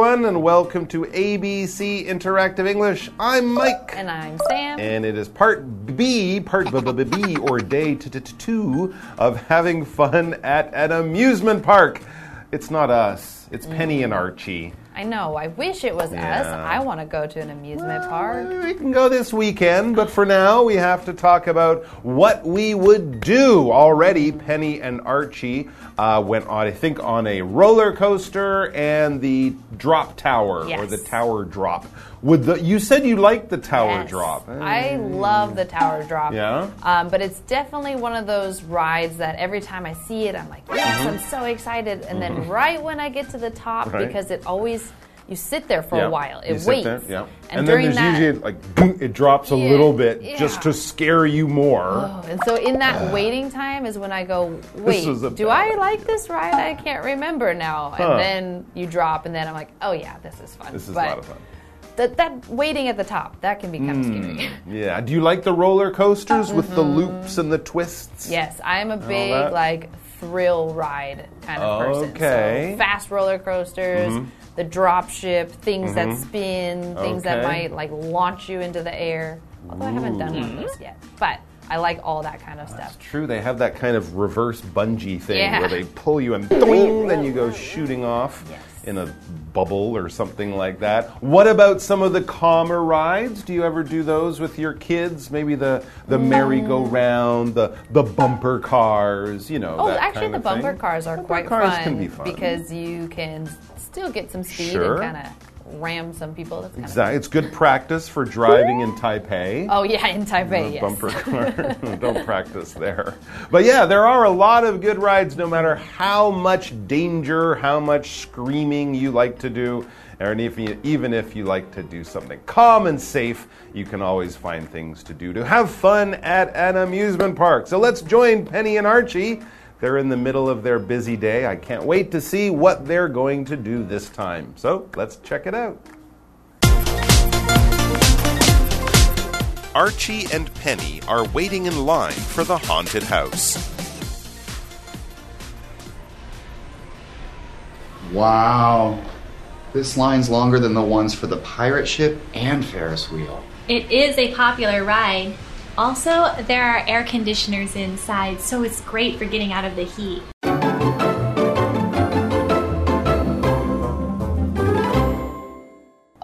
Everyone, and welcome to ABC Interactive English. I'm Mike. And I'm Sam. And it is part B, part B, B, B, or day t -t -t two of having fun at an amusement park. It's not us, it's Penny and mm. Archie. I know. I wish it was us. I want to go to an amusement park. We can go this weekend, but for now, we have to talk about what we would do. Already, Penny and Archie uh, went on, I think, on a roller coaster and the drop tower or the tower drop. Would the you said you liked the tower Yes. drop? I love the tower drop. Yeah? Um, but it's definitely one of those rides that every time I see it, I'm like, yes, I'm so excited. And then right when I get to the top, Mm-hmm. Right. because it always, you sit there for Yeah. a while. It waits. there, yeah. And, And, during then there's that, usually like boom, it drops a Yeah, little bit just to scare you more. Oh, and so in that waiting time is when I go, wait, do I like this ride? I can't remember now. Huh. And then you drop, and then I'm like, oh yeah, this is fun. This is but a lot of fun. That, that waiting at the top, that can be kind of scary. Hmm, yeah. Do you like the roller coasters with the mm-hmm. loops and the twists? Mm-hmm. Yes, I'm a big that? like thrill ride kind of person. Okay. So fast roller coasters, mm-hmm. the drop ship, things that mm-hmm. spin, things that Okay. might like launch you into the air. Although I haven't done one of those yet, but I like all that kind of stuff. True, they have that kind of reverse bungee thing Yeah. where they pull you and then you go shooting off. In a bubble or something like that. What about some of the calmer rides? Do you ever do those with your kids? Maybe the the merry-go-round, the the bumper cars, you know. Oh, that actually, kind the of bumper thing? cars are Bumper quite cars fun, can be fun. because you can still get some speed Sure. and kind of ram some people. That's kind Exactly. It's good practice for driving in Taipei. Oh yeah, in Taipei, yes. bumper car. Don't practice there. But yeah, there are a lot of good rides no matter how much danger, how much screaming you like to do. or if you, even if you like to do something calm and safe, you can always find things to do to have fun at an amusement park. So let's join Penny and Archie. They're in the middle of their busy day. I can't wait to see what they're going to do this time. So let's check it out. Archie and Penny are waiting in line for the haunted house. Wow. This line's longer than the ones for the pirate ship and Ferris wheel. It is a popular ride. Also, there are air conditioners inside, so it's great for getting out of the heat.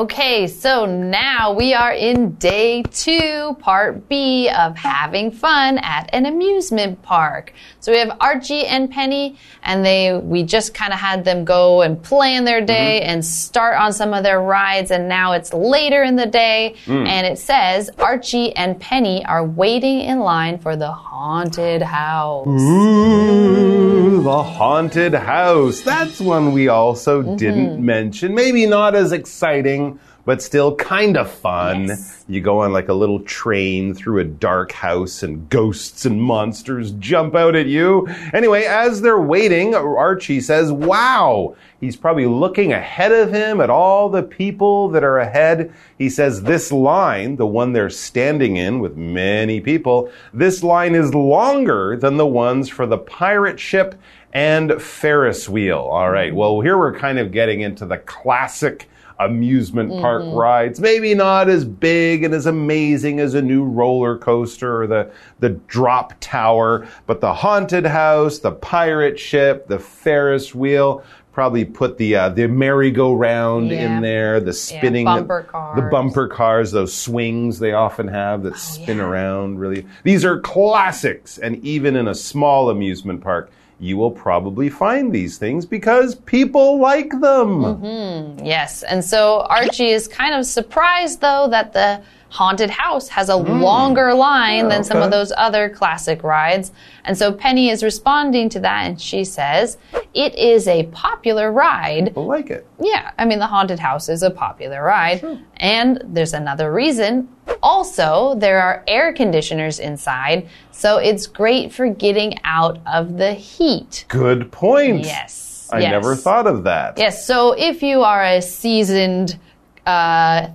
Okay, so now we are in day two, part B of having fun at an amusement park. So we have Archie and Penny, and they we just kind of had them go and plan their day mm-hmm. and start on some of their rides, and now it's later in the day, mm. and it says Archie and Penny are waiting in line for the haunted house. Ooh, the haunted house. That's one we also Mm-hmm. didn't mention. Maybe not as exciting, but still kind of fun. Yes. You go on like a little train through a dark house and ghosts and monsters jump out at you. Anyway, as they're waiting, Archie says, Wow! He's probably looking ahead of him at all the people that are ahead. He says, This line, the one they're standing in with many people, this line is longer than the ones for the pirate ship and Ferris wheel. All right. Well, here we're kind of getting into the classic amusement park rides. Maybe not as big and as amazing as a new roller coaster or the, the drop tower, but the haunted house, the pirate ship, the Ferris wheel. Probably put the uh, the merry-go-round Yeah. in there, the spinning, bumper the cars. bumper cars, those swings they often have that spin Oh, yeah. around. Really, these are classics, and even in a small amusement park, you will probably find these things because people like them. Mm-hmm. Yes. And so Archie is kind of surprised, though, that the haunted house has a longer line than some of those other classic rides. And so Penny is responding to that and she says, It is a popular ride. People like it. Yeah, I mean, the haunted house is a popular ride. And there's another reason. Also, there are air conditioners inside, so it's great for getting out of the heat. Good point. Yes. I yes. never thought of that. Yes, so if you are a seasoned, uh,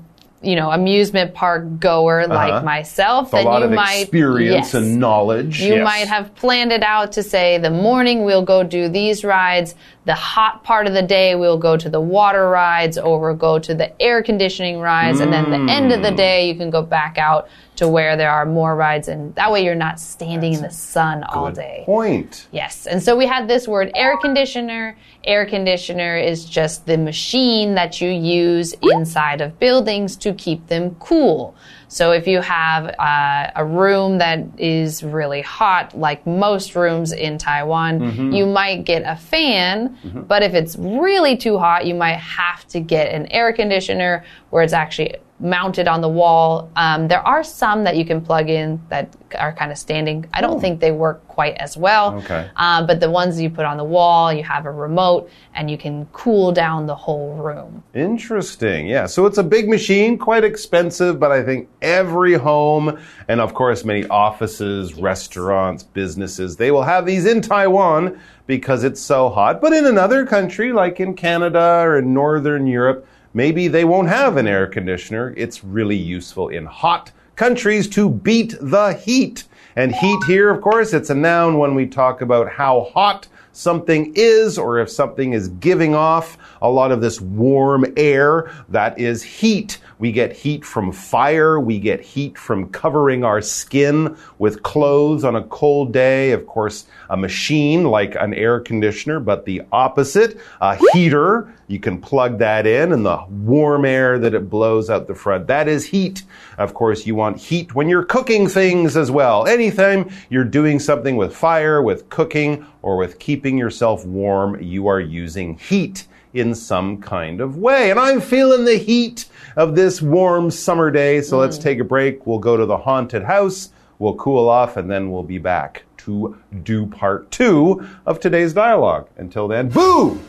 you know, amusement park goer like myself, Uh-huh. A then lot you of might experience yes. and knowledge. You yes. might have planned it out to say the morning we'll go do these rides, the hot part of the day, we'll go to the water rides or we'll go to the air conditioning rides. And then the end of the day, you can go back out to where there are more rides. And that way you're not standing in the sun all day. Point. Yes. And so we had this word air conditioner. Air conditioner is just the machine that you use inside of buildings to keep them cool. So if you have uh, a room that is really hot, like most rooms in Taiwan, you might get a fan. But if it's really too hot, you might have to get an air conditioner where it's actually mounted on the wall. Um, there are some that you can plug in that are kind of standing. I don't think they work quite as well. Okay. Um, but the ones you put on the wall, you have a remote and you can cool down the whole room. Interesting. Yeah. So it's a big machine, quite expensive, but I think every home and of course many offices, restaurants, businesses, they will have these in Taiwan because it's so hot. But in another country like in Canada or in Northern Europe, maybe they won't have an air conditioner. It's really useful in hot countries to beat the heat. And heat here, of course, it's a noun when we talk about how hot something is or if something is giving off a lot of this warm air, that is heat. We get heat from fire. We get heat from covering our skin with clothes on a cold day. Of course, a machine like an air conditioner, but the opposite, a heater. You can plug that in and the warm air that it blows out the front. That is heat. Of course, you want heat when you're cooking things as well. Anytime you're doing something with fire, with cooking, or with keeping yourself warm, you are using heat in some kind of way. And I'm feeling the heat of this warm summer day. So let's mm. take a break. We'll go to the haunted house. We'll cool off and then we'll be back to do part two of today's dialogue. Until then, boo!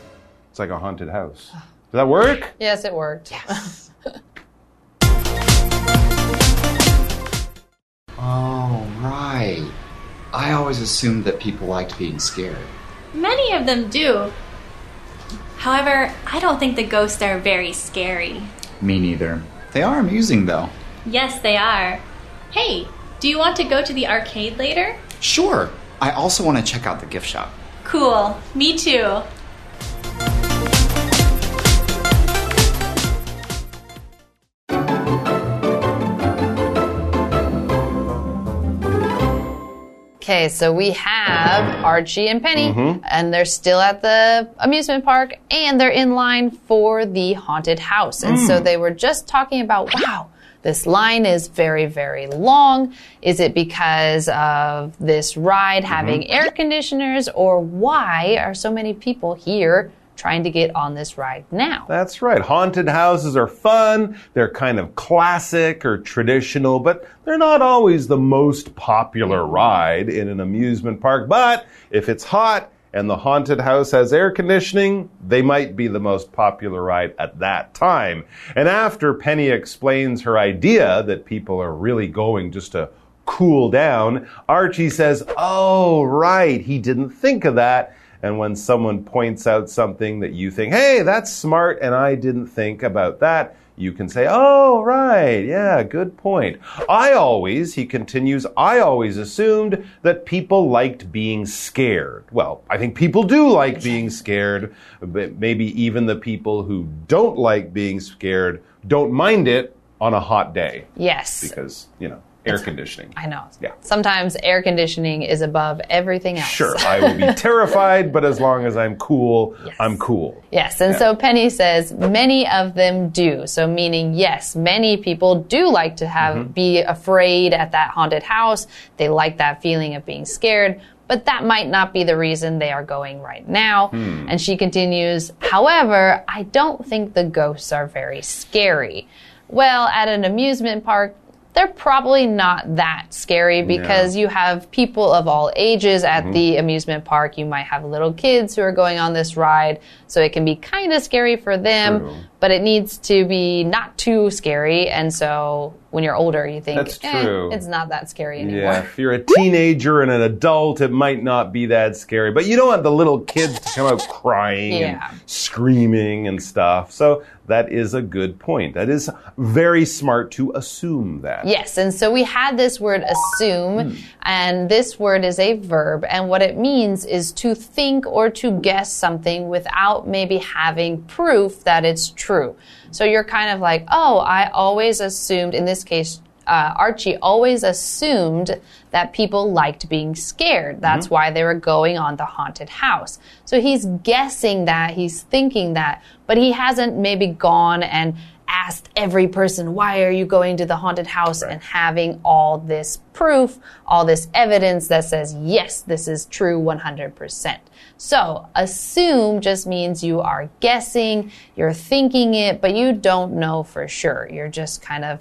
It's like a haunted house. Does that work? Yes, it worked. Oh, right. I always assumed that people liked being scared. Many of them do. However, I don't think the ghosts are very scary. Me neither. They are amusing, though. Yes, they are. Hey, do you want to go to the arcade later? Sure. I also want to check out the gift shop. Cool. Me too. Okay, so we have Archie and Penny, mm-hmm. and they're still at the amusement park, and they're in line for the haunted house. And so mm. they were just talking about, wow, this line is very, very long. Is it because of this ride mm-hmm. having air conditioners, or why are so many people here trying to get on this ride now? That's right. Haunted houses are fun. They're kind of classic or traditional, but they're not always the most popular ride in an amusement park. But if it's hot and the haunted house has air conditioning, they might be the most popular ride at that time. And after Penny explains her idea that people are really going just to cool down, Archie says, Oh, right. He didn't think of that. And when someone points out something that you think, hey, that's smart, and I didn't think about that, you can say, oh, right, yeah, good point. I always, he continues, I always assumed that people liked being scared. Well, I think people do like being scared, but maybe even the people who don't like being scared don't mind it on a hot day Yes. because, you know, air conditioning. I know. Yeah. Sometimes air conditioning is above everything else. Sure, I will be terrified, but as long as I'm cool, I'm cool. Yes, and so Penny says many of them do. So meaning yes, many people do like to have mm-hmm. be afraid at that haunted house. They like that feeling of being scared. But that might not be the reason they are going right now. Hmm. And she continues, however, I don't think the ghosts are very scary. Well, at an amusement park, they're probably not that scary because you have people of all ages at mm-hmm. the amusement park. You might have little kids who are going on this ride, so it can be kind of scary for them. True. But it needs to be not too scary. And so when you're older, you think, That's "Eh, it's not that scary anymore. Yeah, if you're a teenager and an adult, it might not be that scary. But you don't want the little kids to come out crying Yeah. and screaming and stuff. So that is a good point. That is very smart to assume that. Yes, and so we had this word assume, and this word is a verb, and what it means is to think or to guess something without maybe having proof that it's true. So you're kind of like, oh, I always assumed, in this case, uh, Archie always assumed that people liked being scared. That's why they were going on the haunted house. So he's guessing that, he's thinking that, but he hasn't maybe gone and asked every person, why are you going to the haunted house and having all this proof, all this evidence that says, yes, this is true 100%. So assume just means you are guessing, you're thinking it, but you don't know for sure. You're just kind of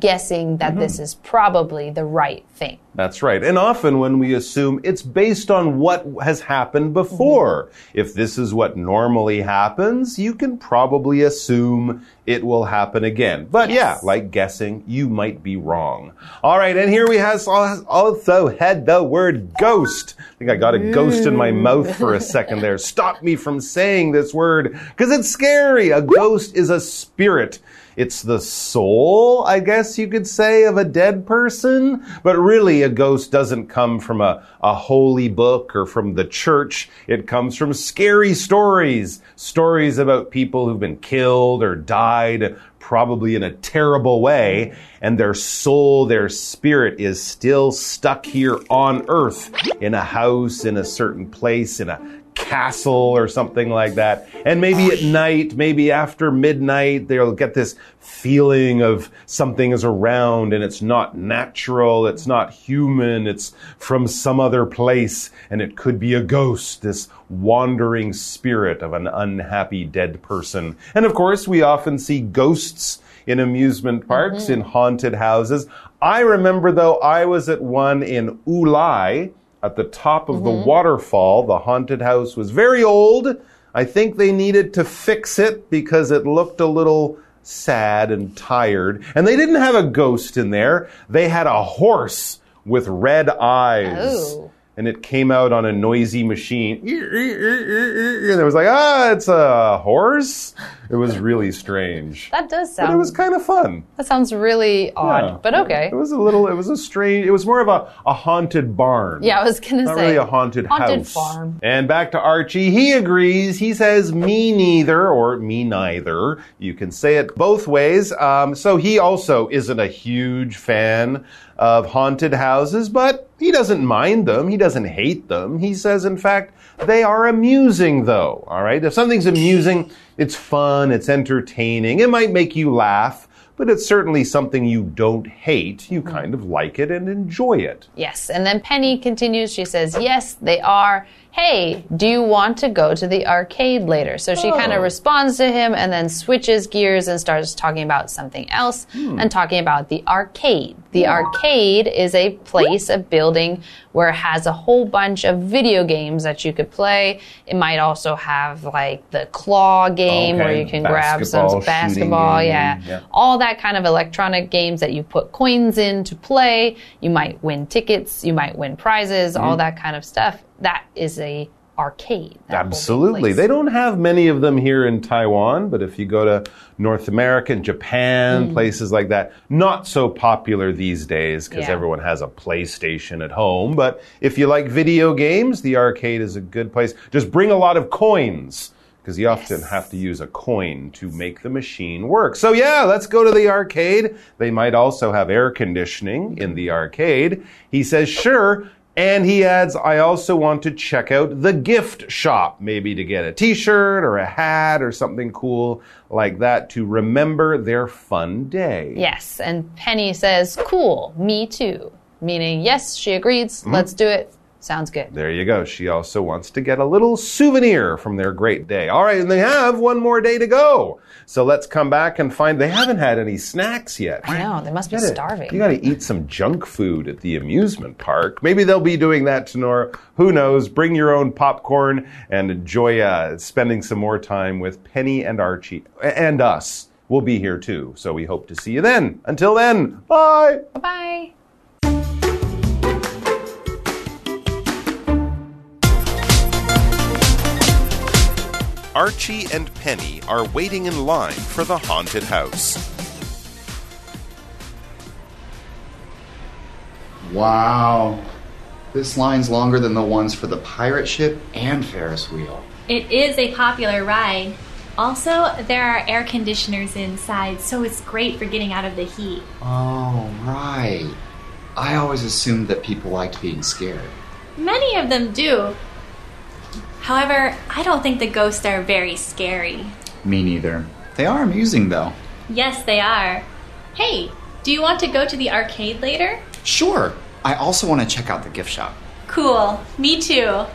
guessing that mm-hmm. this is probably the right thing. That's right. And often when we assume it's based on what has happened before. Mm-hmm. If this is what normally happens, you can probably assume it will happen again. But yeah, like guessing, you might be wrong. All right. And here we have also had the word ghost. I think I got a ghost in my mm. mouth for a second there. Stop me from saying this word because it's scary. A ghost is a spirit. It's the soul, I guess you could say, of a dead person. But really, a ghost doesn't come from a, a holy book or from the church. It comes from scary stories. Stories about people who've been killed or died, probably in a terrible way. And their soul, their spirit is still stuck here on earth in a house, in a certain place, in a castle or something like that. And maybe at night, maybe after midnight, they'll get this feeling of something is around and it's not natural, it's not human, it's from some other place, and it could be a ghost, this wandering spirit of an unhappy dead person. And of course, we often see ghosts in amusement parks, mm-hmm. in haunted houses. I remember though, I was at one in Wulai at the top of the mm-hmm. waterfall. The haunted house was very old. I think they needed to fix it because it looked a little sad and tired. And they didn't have a ghost in there. They had a horse with red eyes. Oh. And it came out on a noisy machine. And it was like, ah, it's a horse. It was really strange. That does But sound. it was kind of fun. that sounds really odd, Yeah. but okay. It was a little, it was a strange, it was more of a, a haunted barn. Yeah, I was gonna Not say really a haunted, haunted house. farm. And back to Archie, he agrees. He says, me neither, or me neither. You can say it both ways. Um, so he also isn't a huge fan of haunted houses, but he doesn't mind them. He doesn't hate them. He says, in fact, they are amusing, though. All right. If something's amusing, it's fun, it's entertaining, it might make you laugh. But it's certainly something you don't hate. You kind of like it and enjoy it. Yes. And then Penny continues. She says, Yes, they are. Hey, do you want to go to the arcade later? So she kind Oh. of responds to him and then switches gears and starts talking about something else Hmm. and talking about the arcade. The arcade is a place, a building where it has a whole bunch of video games that you could play. It might also have like the claw game where you can grab some basketball. Yeah. yeah. All that kind of electronic games that you put coins in to play. You might win tickets, you might win prizes, Mm-hmm. all that kind of stuff. That is a arcade. that whole big Absolutely. They don't have many of them here in Taiwan, but if you go to North America and Mm. Japan, places like that, not so popular these days because Yeah. everyone has a PlayStation at home. But if you like video games, the arcade is a good place. Just bring a lot of coins. Because you often Yes. have to use a coin to make the machine work. So, yeah, let's go to the arcade. They might also have air conditioning in the arcade. He says, sure. And he adds, I also want to check out the gift shop, maybe to get a t shirt or a hat or something cool like that to remember their fun day. Yes. And Penny says, cool, me too. Meaning, yes, she agrees, Mm-hmm. let's do it. Sounds good. There you go. She also wants to get a little souvenir from their great day. All right, and they have one more day to go. So let's come back and find they haven't had any snacks yet. I know, they must be gotta- starving. You got to eat some junk food at the amusement park. Maybe they'll be doing that tomorrow. Who knows? Bring your own popcorn and enjoy uh, spending some more time with Penny and Archie and us. We'll be here too. So we hope to see you then. Until then, bye. Bye bye. Archie and Penny are waiting in line for the haunted house. Wow. This line's longer than the ones for the pirate ship and Ferris wheel. It is a popular ride. Also, there are air conditioners inside, so it's great for getting out of the heat. Oh, right. I always assumed that people liked being scared. Many of them do. However, I don't think the ghosts are very scary. Me neither. They are amusing, though. Yes, they are. Hey, do you want to go to the arcade later? Sure. I also want to check out the gift shop. Cool. Me too.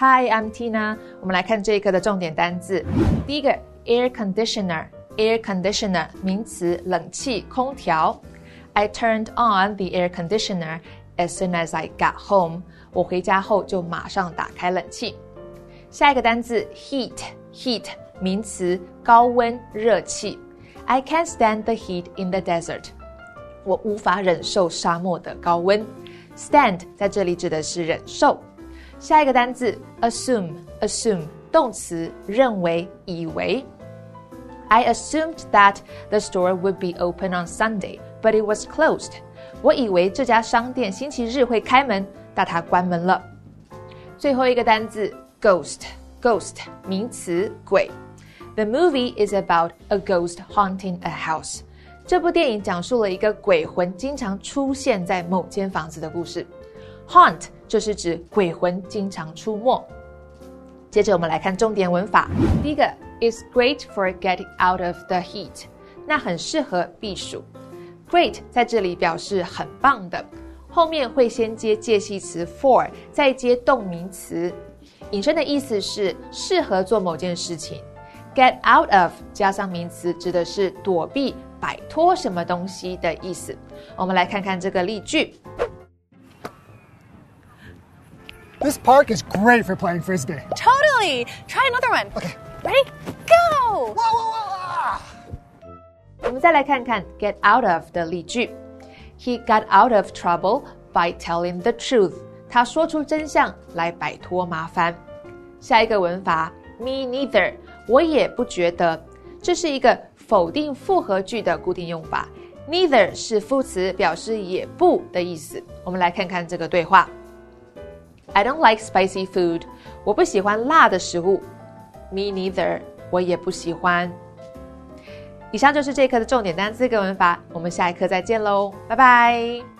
Hi, I'm Tina。我们来看这一课的重点单字。第一个 ，air conditioner，air conditioner 名词，冷气、空调。I turned on the air conditioner as soon as I got home。我回家后就马上打开冷气。下一个单字，heat，heat 名词，高温、热气。I can't stand the heat in the desert。我无法忍受沙漠的高温。Stand 在这里指的是忍受。下一个单字，assume，assume 动词，认为、以为。 I assumed that the store would be open on Sunday, but it was closed. 我以为这家商店星期日会开门，但它关门了。最后一个单字，ghost，ghost 名词，鬼。The movie is about a ghost haunting a house. 这部电影讲述了一个鬼魂经常出现在某间房子的故事。Haunt 就是指鬼魂经常出没。 接着我们来看重点文法，第一个 is great for getting out of the heat，那很适合避暑。Great 在这里表示很棒的，后面会先接介系词 for，再接动名词，引申的意思是适合做某件事情。Get out of 加上名词，指的是躲避、摆脱什么东西的意思。我们来看看这个例句。This park is great for playing frisbee. Totally. Try another one. Okay. Ready? Go. Whoa, whoa, whoa! ah! 我们再来看看 get out of 的例句。He got out of trouble by telling the truth。他说出真相来摆脱麻烦。下一个文法 me neither，我也不觉得，这是一个否定复合句的固定用法。Neither 是副词，表示也不的意思。我们来看看这个对话。 I don't like spicy food。我不喜欢辣的食物。Me neither。我也不喜欢。以上就是这一课的重点单词跟文法，我们下一课再见喽，拜拜。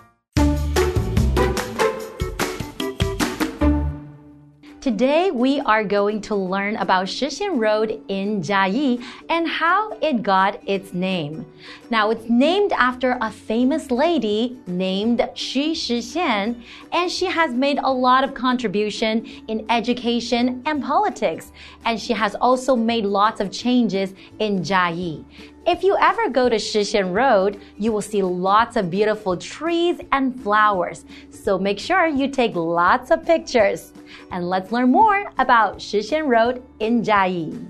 Today, we are going to learn about Shixian Road in Jiayi and how it got its name. Now, it's named after a famous lady named Xu Shixian, and she has made a lot of contribution in education and politics, and she has also made lots of changes in Jiayi. If you ever go to Shixian Road, you will see lots of beautiful trees and flowers. So make sure you take lots of pictures. And let's learn more about Shixian Road in Jiayi.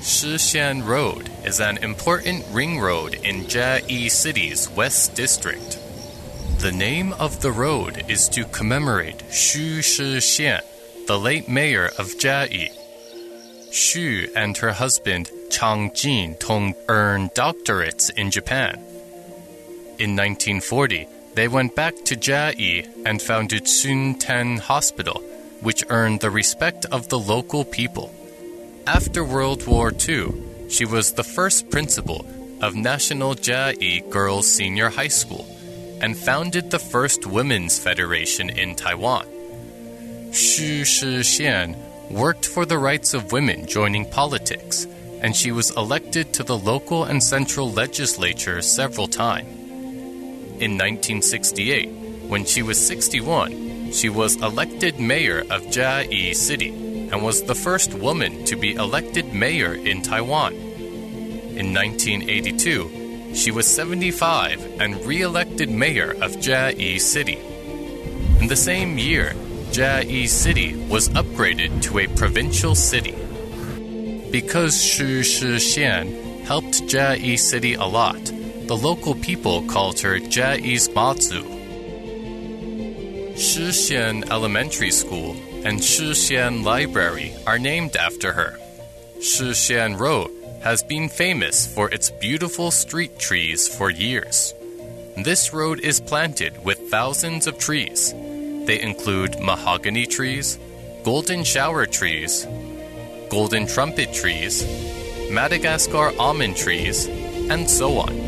Shixian Road is an important ring road in Jiayi City's West District. The name of the road is to commemorate Xu Shixian, the late mayor of Jiayi. Xu and her husband Chang Jin Tong earned doctorates in Japan. In 1940, they went back to Jiayi and founded Sun Ten Hospital, which earned the respect of the local people. After World War II, she was the first principal of National Jiayi Girls Senior High School and founded the first women's federation in Taiwan. Xu Shixian worked for the rights of women joining politics, and she was elected to the local and central legislature several times. In 1968, when she was 61, she was elected mayor of Jiayi City and was the first woman to be elected mayor in Taiwan. In 1982, she was 75 and re elected mayor of Jiayi City. In the same year, Jiayi City was upgraded to a provincial city. Because Xu Shixian helped Jiayi City a lot, the local people called her Jiayi's Mazu. Shixian Elementary School and Shixian Library are named after her. Shixian Road has been famous for its beautiful street trees for years. This road is planted with thousands of trees. They include mahogany trees, golden shower trees, golden trumpet trees, Madagascar almond trees, and so on.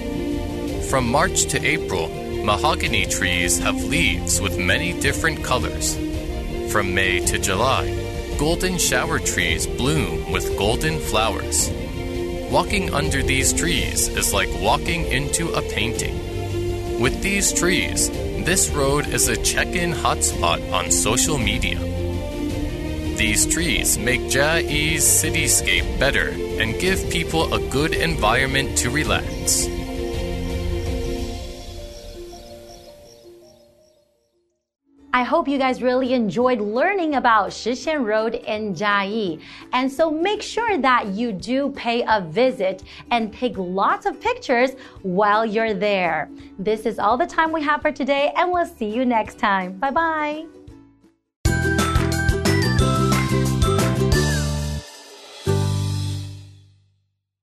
From March to April, mahogany trees have leaves with many different colors. From May to July, golden shower trees bloom with golden flowers. Walking under these trees is like walking into a painting. With these trees, this road is a check in hotspot on social media. These trees make Jiayi's cityscape better and give people a good environment to relax. Hope you guys really enjoyed learning about Shixian Road in Jiayi. And so make sure that you do pay a visit and take lots of pictures while you're there. This is all the time we have for today, and we'll see you next time. Bye bye.